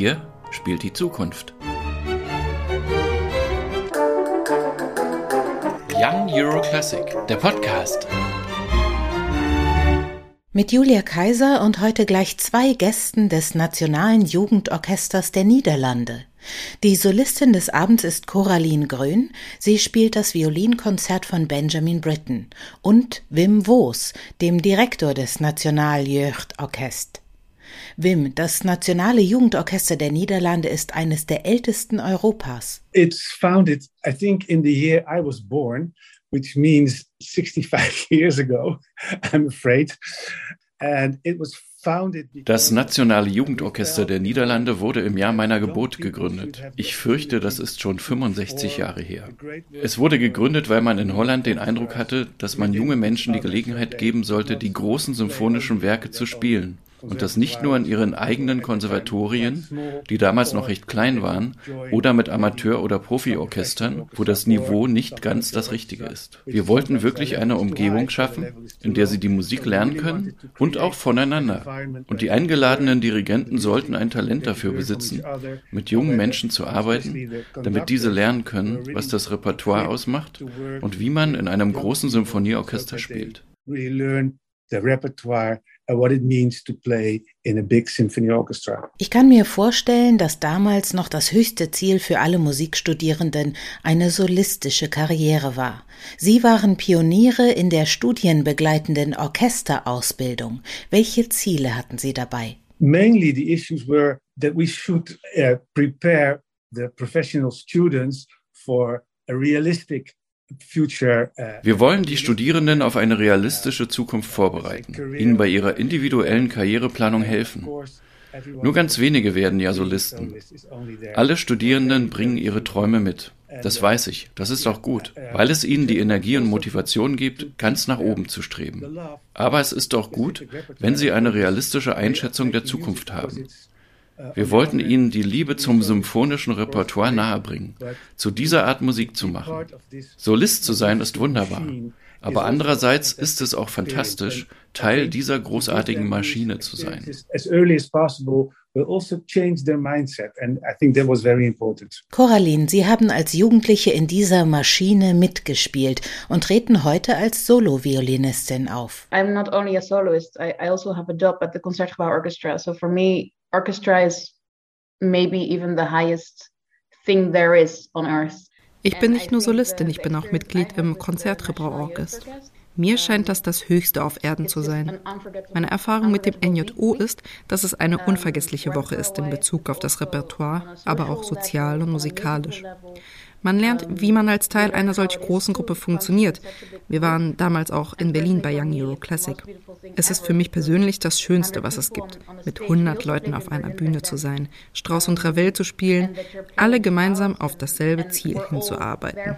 Hier spielt die Zukunft. Young Euro Classic, der Podcast. Mit Julia Kaiser und heute gleich zwei Gästen des Nationalen Jugendorchesters der Niederlande. Die Solistin des Abends ist Coraline Grön. Sie spielt das Violinkonzert von Benjamin Britten und Wim Woos, dem Direktor des National Jeugdorchest. Wim, das Nationale Jugendorchester der Niederlande ist eines der ältesten Europas. It's founded, I think, in the year I was born, which means 65 years ago, I'm afraid. And it was das Nationale Jugendorchester der Niederlande wurde im Jahr meiner Geburt gegründet. Ich fürchte, das ist schon 65 Jahre her. Es wurde gegründet, weil man in Holland den Eindruck hatte, dass man junge Menschen die Gelegenheit geben sollte, die großen symphonischen Werke zu spielen. Und das nicht nur in ihren eigenen Konservatorien, die damals noch recht klein waren, oder mit Amateur- oder Profiorchestern, wo das Niveau nicht ganz das Richtige ist. Wir wollten wirklich eine Umgebung schaffen, in der sie die Musik lernen können und auch voneinander. Und die eingeladenen Dirigenten sollten ein Talent dafür besitzen, mit jungen Menschen zu arbeiten, damit diese lernen können, was das Repertoire ausmacht und wie man in einem großen Symphonieorchester spielt. What it means to play in a big symphony orchestra. Ich kann mir vorstellen, dass damals noch das höchste Ziel für alle Musikstudierenden eine solistische Karriere war. Sie waren Pioniere in der studienbegleitenden Orchesterausbildung. Welche Ziele hatten Sie dabei? Mainly the issues were that we should uh, prepare the professional students for a realistic Wir wollen die Studierenden auf eine realistische Zukunft vorbereiten, ihnen bei ihrer individuellen Karriereplanung helfen. Nur ganz wenige werden ja Solisten. Alle Studierenden bringen ihre Träume mit. Das weiß ich. Das ist auch gut, weil es ihnen die Energie und Motivation gibt, ganz nach oben zu streben. Aber es ist auch gut, wenn sie eine realistische Einschätzung der Zukunft haben. Wir wollten ihnen die Liebe zum symphonischen Repertoire nahebringen, zu dieser Art Musik zu machen. Solist zu sein ist wunderbar, aber andererseits ist es auch fantastisch, Teil dieser großartigen Maschine zu sein. Coraline, Sie haben als Jugendliche in dieser Maschine mitgespielt und treten heute als Solo-Violinistin auf. I'm not only a soloist, I, I also have a job at the Concertgebouw Orchestra. So for me, orchestra is maybe even the highest thing there is on earth. Ich bin nicht nur Solistin, ich bin auch Mitglied im Konzertrepertoire-Orchest. Mir scheint das das Höchste auf Erden zu sein. Meine Erfahrung mit dem NJO ist, dass es eine unvergessliche Woche ist in Bezug auf das Repertoire, aber auch sozial und musikalisch. Man lernt, wie man als Teil einer solch großen Gruppe funktioniert. Wir waren damals auch in Berlin bei Young Euro Classic. Es ist für mich persönlich das Schönste, was es gibt, mit 100 Leuten auf einer Bühne zu sein, Strauss und Ravel zu spielen, alle gemeinsam auf dasselbe Ziel hinzuarbeiten.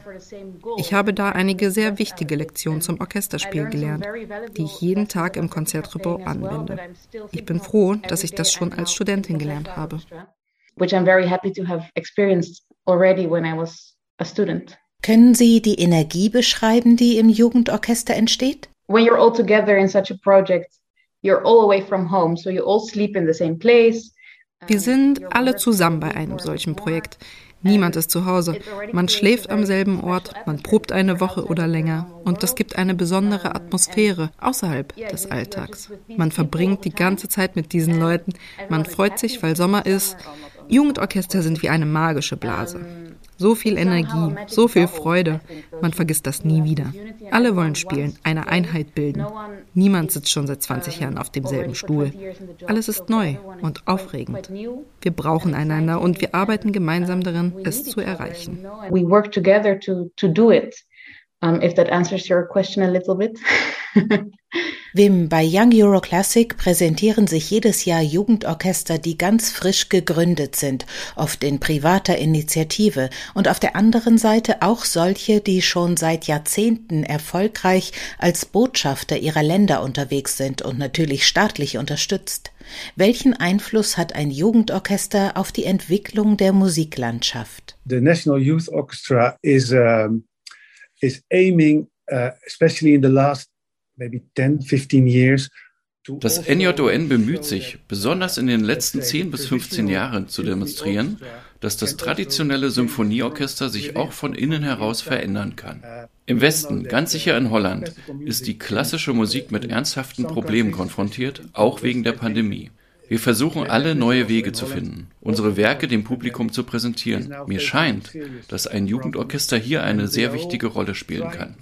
Ich habe da einige sehr wichtige Lektionen zum Orchesterspiel gelernt, die ich jeden Tag im Konzertrebau anwende. Ich bin froh, dass ich das schon als Studentin gelernt habe. Which I'm very happy to have experienced already when I was a student. Können Sie die Energie beschreiben, die im Jugendorchester entsteht? When you're all together in such a project, you're all away from home, so you all sleep in the same place. Wir sind alle zusammen bei einem solchen Projekt. Niemand ist zu Hause. Man schläft am selben Ort, man probt eine Woche oder länger und das gibt eine besondere Atmosphäre außerhalb des Alltags. Man verbringt die ganze Zeit mit diesen Leuten, man freut sich, weil Sommer ist. Jugendorchester sind wie eine magische Blase. So viel Energie, so viel Freude. Man vergisst das nie wieder. Alle wollen spielen, eine Einheit bilden. Niemand sitzt schon seit 20 Jahren auf demselben Stuhl. Alles ist neu und aufregend. Wir brauchen einander und wir arbeiten gemeinsam daran, es zu erreichen. We work together to, to do it. Um, if that answers your question a little bit. Wim, bei Young Euro Classic präsentieren sich jedes Jahr Jugendorchester, die ganz frisch gegründet sind, oft in privater Initiative, und auf der anderen Seite auch solche, die schon seit Jahrzehnten erfolgreich als Botschafter ihrer Länder unterwegs sind und natürlich staatlich unterstützt. Welchen Einfluss hat ein Jugendorchester auf die Entwicklung der Musiklandschaft? The National Youth Orchestra is, um, is aiming, uh, especially in the last maybe 10, 15 years Das NJON bemüht sich, besonders in den letzten 10 bis 15 Jahren zu demonstrieren, dass das traditionelle Symphonieorchester sich auch von innen heraus verändern kann. Im Westen, ganz sicher in Holland, ist die klassische Musik mit ernsthaften Problemen konfrontiert, auch wegen der Pandemie. Wir versuchen alle neue Wege zu finden, unsere Werke dem Publikum zu präsentieren. Mir scheint, dass ein Jugendorchester hier eine sehr wichtige Rolle spielen kann.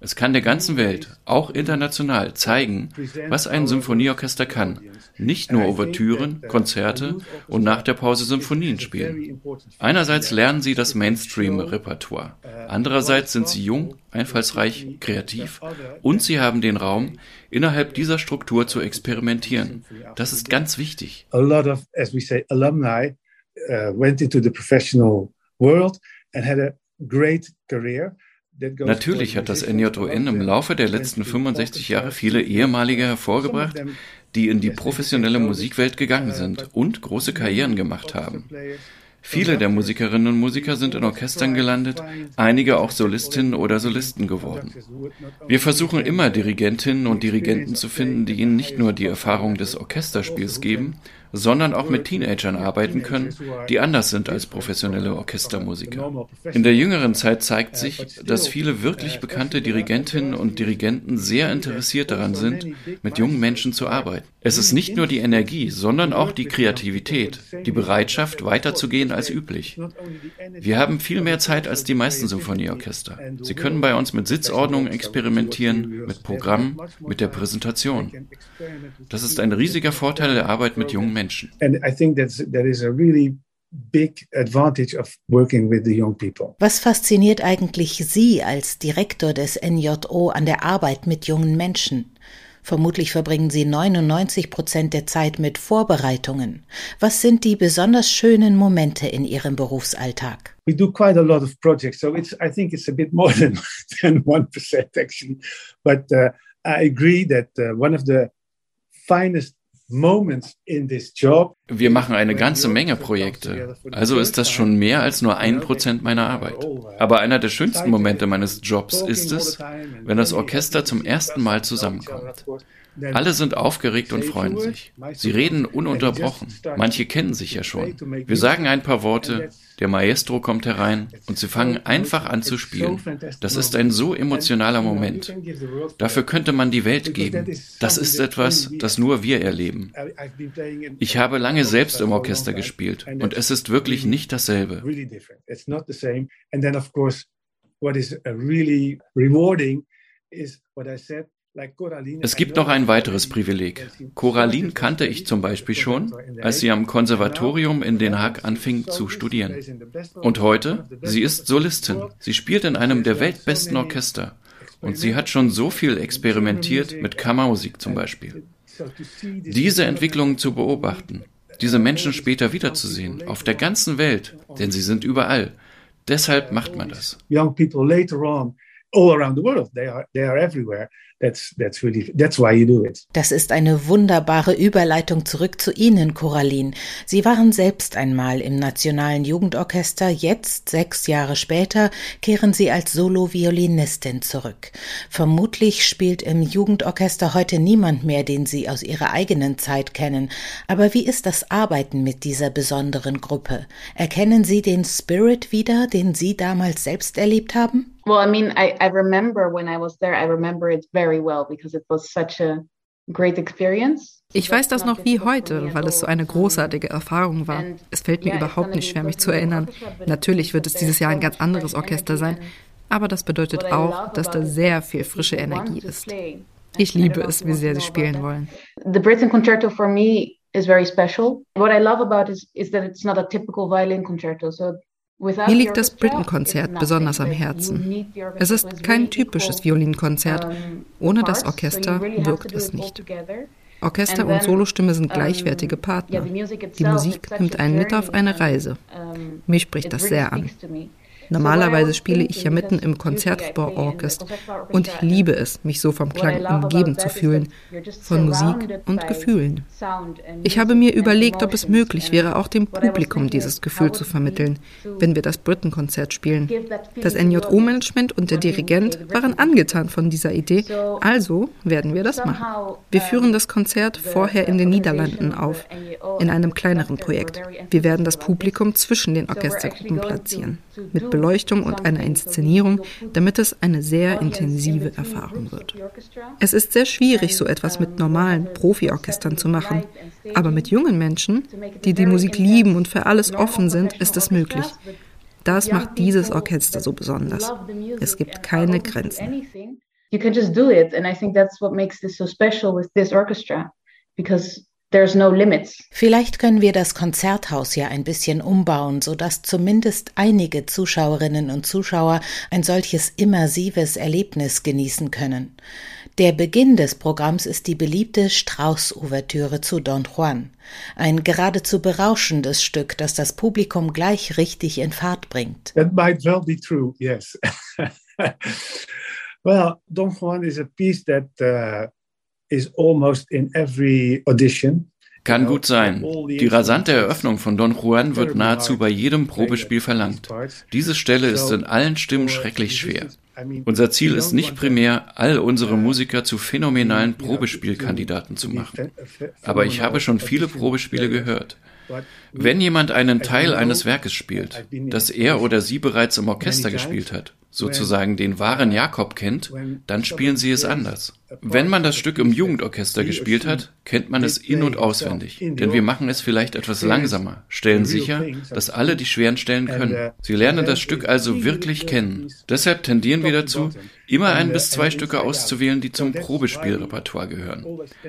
Es kann der ganzen Welt, auch international, zeigen, was ein Symphonieorchester kann. Nicht nur Ouvertüren, Konzerte und nach der Pause Symphonien spielen. Einerseits lernen sie das Mainstream-Repertoire. Andererseits sind sie jung, einfallsreich, kreativ und sie haben den Raum, innerhalb dieser Struktur zu experimentieren. Das ist ganz wichtig. A lot of, as we say, alumni uh, went into the professional world and had a great career. Natürlich hat das NJON im Laufe der letzten 65 Jahre viele ehemalige hervorgebracht, die in die professionelle Musikwelt gegangen sind und große Karrieren gemacht haben. Viele der Musikerinnen und Musiker sind in Orchestern gelandet, einige auch Solistinnen oder Solisten geworden. Wir versuchen immer Dirigentinnen und Dirigenten zu finden, die ihnen nicht nur die Erfahrung des Orchesterspiels geben, sondern auch mit Teenagern arbeiten können, die anders sind als professionelle Orchestermusiker. In der jüngeren Zeit zeigt sich, dass viele wirklich bekannte Dirigentinnen und Dirigenten sehr interessiert daran sind, mit jungen Menschen zu arbeiten. Es ist nicht nur die Energie, sondern auch die Kreativität, die Bereitschaft, weiterzugehen als üblich. Wir haben viel mehr Zeit als die meisten Symphonieorchester. Sie können bei uns mit Sitzordnung experimentieren, mit Programm, mit der Präsentation. Das ist ein riesiger Vorteil der Arbeit mit jungen Menschen. Menschen. And I think that's, that is a really big advantage of working with the young people. Was fasziniert eigentlich Sie als Direktor des NJO an der Arbeit mit jungen Menschen? Vermutlich verbringen Sie 99 Prozent der Zeit mit Vorbereitungen. Was sind die besonders schönen Momente in Ihrem Berufsalltag? We do quite a lot of projects, so it's I think it's a bit more than than one percent actually. But uh, I agree that uh, one of the finest moments in this job. Wir machen eine ganze Menge Projekte, also ist das schon mehr als nur ein Prozent meiner Arbeit. Aber einer der schönsten Momente meines Jobs ist es, wenn das Orchester zum ersten Mal zusammenkommt. Alle sind aufgeregt und freuen sich. Sie reden ununterbrochen. Manche kennen sich ja schon. Wir sagen ein paar Worte, der Maestro kommt herein und sie fangen einfach an zu spielen. Das ist ein so emotionaler Moment. Dafür könnte man die Welt geben. Das ist etwas, das nur wir erleben. Ich habe lange selbst im Orchester gespielt und es ist wirklich nicht dasselbe. Said es gibt noch ein weiteres Privileg. Coraline kannte ich zum Beispiel schon, als sie am Konservatorium in Den Haag anfing zu studieren. Und heute, sie ist Solistin. Sie spielt in einem der weltbesten Orchester. Und sie hat schon so viel experimentiert mit Kammermusik zum Beispiel. Diese Entwicklungen zu beobachten, diese Menschen später wiederzusehen, auf der ganzen Welt, denn sie sind überall. Deshalb macht man das. Young people later on, all around the world, they are, they are everywhere. That's, that's really, that's why you do it. Das ist eine wunderbare Überleitung zurück zu Ihnen, Coraline. Sie waren selbst einmal im Nationalen Jugendorchester. Jetzt, sechs Jahre später, kehren Sie als Solo-Violinistin zurück. Vermutlich spielt im Jugendorchester heute niemand mehr, den Sie aus Ihrer eigenen Zeit kennen. Aber wie ist das Arbeiten mit dieser besonderen Gruppe? Erkennen Sie den Spirit wieder, den Sie damals selbst erlebt haben? Well, I mean, I, I remember when I was there, I remember it very well because it was such a great experience. Ich weiß das noch wie heute, weil es so eine großartige Erfahrung war. Es fällt mir überhaupt nicht schwer, mich zu erinnern. Natürlich wird es dieses Jahr ein ganz anderes Orchester sein, aber das bedeutet auch, dass da sehr viel frische Energie ist. Ich liebe es, wie sehr sie spielen wollen. The Britain Concerto for me is very special. What I love about it is that it's not a typical violin concerto. So mir liegt das Britten-Konzert besonders am Herzen. Es ist kein typisches Violinkonzert. Ohne das Orchester wirkt es nicht. Orchester und Solostimme sind gleichwertige Partner. Die Musik nimmt einen mit auf eine Reise. Mich spricht das sehr an. Normalerweise spiele ich ja mitten im Konzertgebauorchester und ich liebe es, mich so vom Klang umgeben zu fühlen, von Musik und Gefühlen. Ich habe mir überlegt, ob es möglich wäre, auch dem Publikum dieses Gefühl zu vermitteln, wenn wir das Britenkonzert spielen. Das NJO-Management und der Dirigent waren angetan von dieser Idee, also werden wir das machen. Wir führen das Konzert vorher in den Niederlanden auf, in einem kleineren Projekt. Wir werden das Publikum zwischen den Orchestergruppen platzieren, mit Beleuchtung und einer Inszenierung, damit es eine sehr intensive Erfahrung wird. Es ist sehr schwierig, so etwas mit normalen Profiorchestern zu machen, aber mit jungen Menschen, die die Musik lieben und für alles offen sind, ist es möglich. Das macht dieses Orchester so besonders. Es gibt keine Grenzen. You can just do it, and I think that's what makes this so special with this orchestra, because no limits. Vielleicht können wir das Konzerthaus ja ein bisschen umbauen, sodass zumindest einige Zuschauerinnen und Zuschauer ein solches immersives Erlebnis genießen können. Der Beginn des Programms ist die beliebte Strauß-Ouvertüre zu Don Juan. Ein geradezu berauschendes Stück, das das Publikum gleich richtig in Fahrt bringt. That might well be true, yes. well, Don Juan is a piece that uh, Kann gut sein. Die rasante Eröffnung von Don Juan wird nahezu bei jedem Probespiel verlangt. Diese Stelle ist in allen Stimmen schrecklich schwer. Unser Ziel ist nicht primär, all unsere Musiker zu phänomenalen Probespielkandidaten zu machen. Aber ich habe schon viele Probespiele gehört. Wenn jemand einen Teil eines Werkes spielt, das er oder sie bereits im Orchester gespielt hat, sozusagen den wahren Jakob kennt, dann spielen sie es anders. Wenn man das Stück im Jugendorchester gespielt hat, kennt man es in- und auswendig, denn wir machen es vielleicht etwas langsamer, stellen sicher, dass alle die schweren Stellen können. Sie lernen das Stück also wirklich kennen. Deshalb tendieren wir dazu, immer ein bis zwei Stücke auszuwählen, die zum Probespielrepertoire gehören.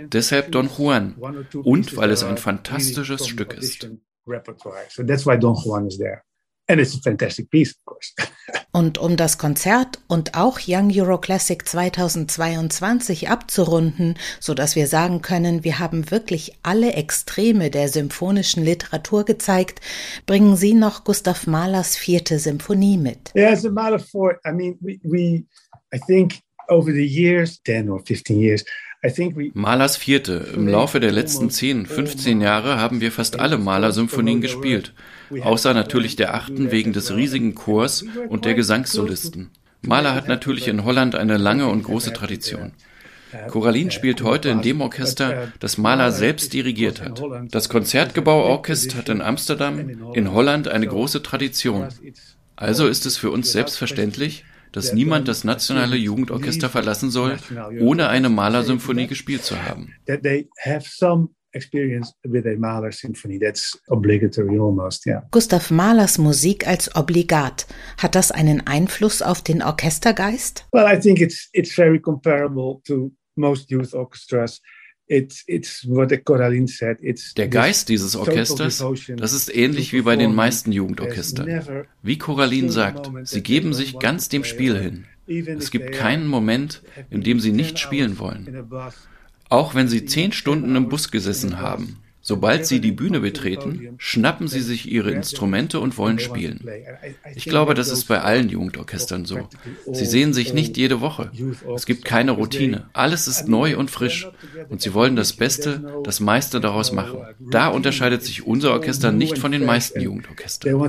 Deshalb Don Juan und weil es ein fantastisches Stück ist. Don Juan is there. And it's a fantastic piece, of course. und um das Konzert und auch Young Euro Classic 2022 abzurunden, so dass wir sagen können, wir haben wirklich alle Extreme der symphonischen Literatur gezeigt, bringen Sie noch Gustav Mahlers vierte Symphonie mit. Yeah, as a matter fact, I mean, we, we, I think over the years, 10 or 15 years, Mahlers Vierte. Im Laufe der letzten 10, 15 Jahre haben wir fast alle Mahler-Symphonien gespielt, außer natürlich der achten wegen des riesigen Chors und der Gesangssolisten. Mahler hat natürlich in Holland eine lange und große Tradition. Coraline spielt heute in dem Orchester, das Mahler selbst dirigiert hat. Das Konzertgebauorchester hat in Amsterdam, in Holland eine große Tradition. Also ist es für uns selbstverständlich, dass niemand das nationale Jugendorchester verlassen soll, ohne eine Malersymphonie gespielt zu haben. Gustav Mahlers Musik als obligat. Hat das einen Einfluss auf den Orchestergeist? Well, I think it's it's very comparable to most youth orchestras. Der Geist dieses Orchesters, das ist ähnlich wie bei den meisten Jugendorchestern. Wie Coraline sagt, sie geben sich ganz dem Spiel hin. Es gibt keinen Moment, in dem sie nicht spielen wollen. Auch wenn sie zehn Stunden im Bus gesessen haben, Sobald sie die Bühne betreten, schnappen sie sich ihre Instrumente und wollen spielen. Ich glaube, das ist bei allen Jugendorchestern so. Sie sehen sich nicht jede Woche. Es gibt keine Routine. Alles ist neu und frisch. Und sie wollen das Beste, das meiste daraus machen. Da unterscheidet sich unser Orchester nicht von den meisten Jugendorchestern.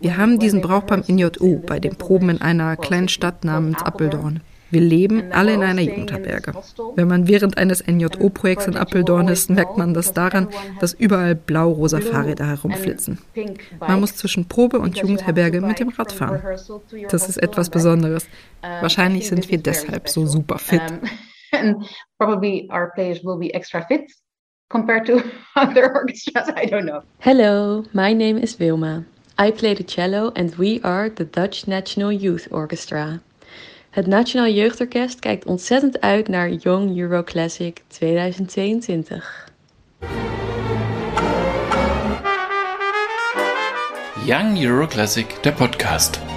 Wir haben diesen Brauch beim NJU, bei den Proben in einer kleinen Stadt namens Appeldorn. Wir leben alle in einer Jugendherberge. Wenn man während eines NJO-Projekts in Appeldorn ist, merkt man das daran, dass überall blau-rosa Fahrräder herumflitzen. Man muss zwischen Probe und Jugendherberge mit dem Rad fahren. Das ist etwas Besonderes. Wahrscheinlich sind wir deshalb so super fit. compared to other orchestras. I don't know. Hello, my name is Wilma. I play the cello and we are the Dutch National Youth Orchestra. Het Nationaal Jeugdorkest kijkt ontzettend uit naar Young Euro Classic 2022. Young Euro Classic, der Podcast.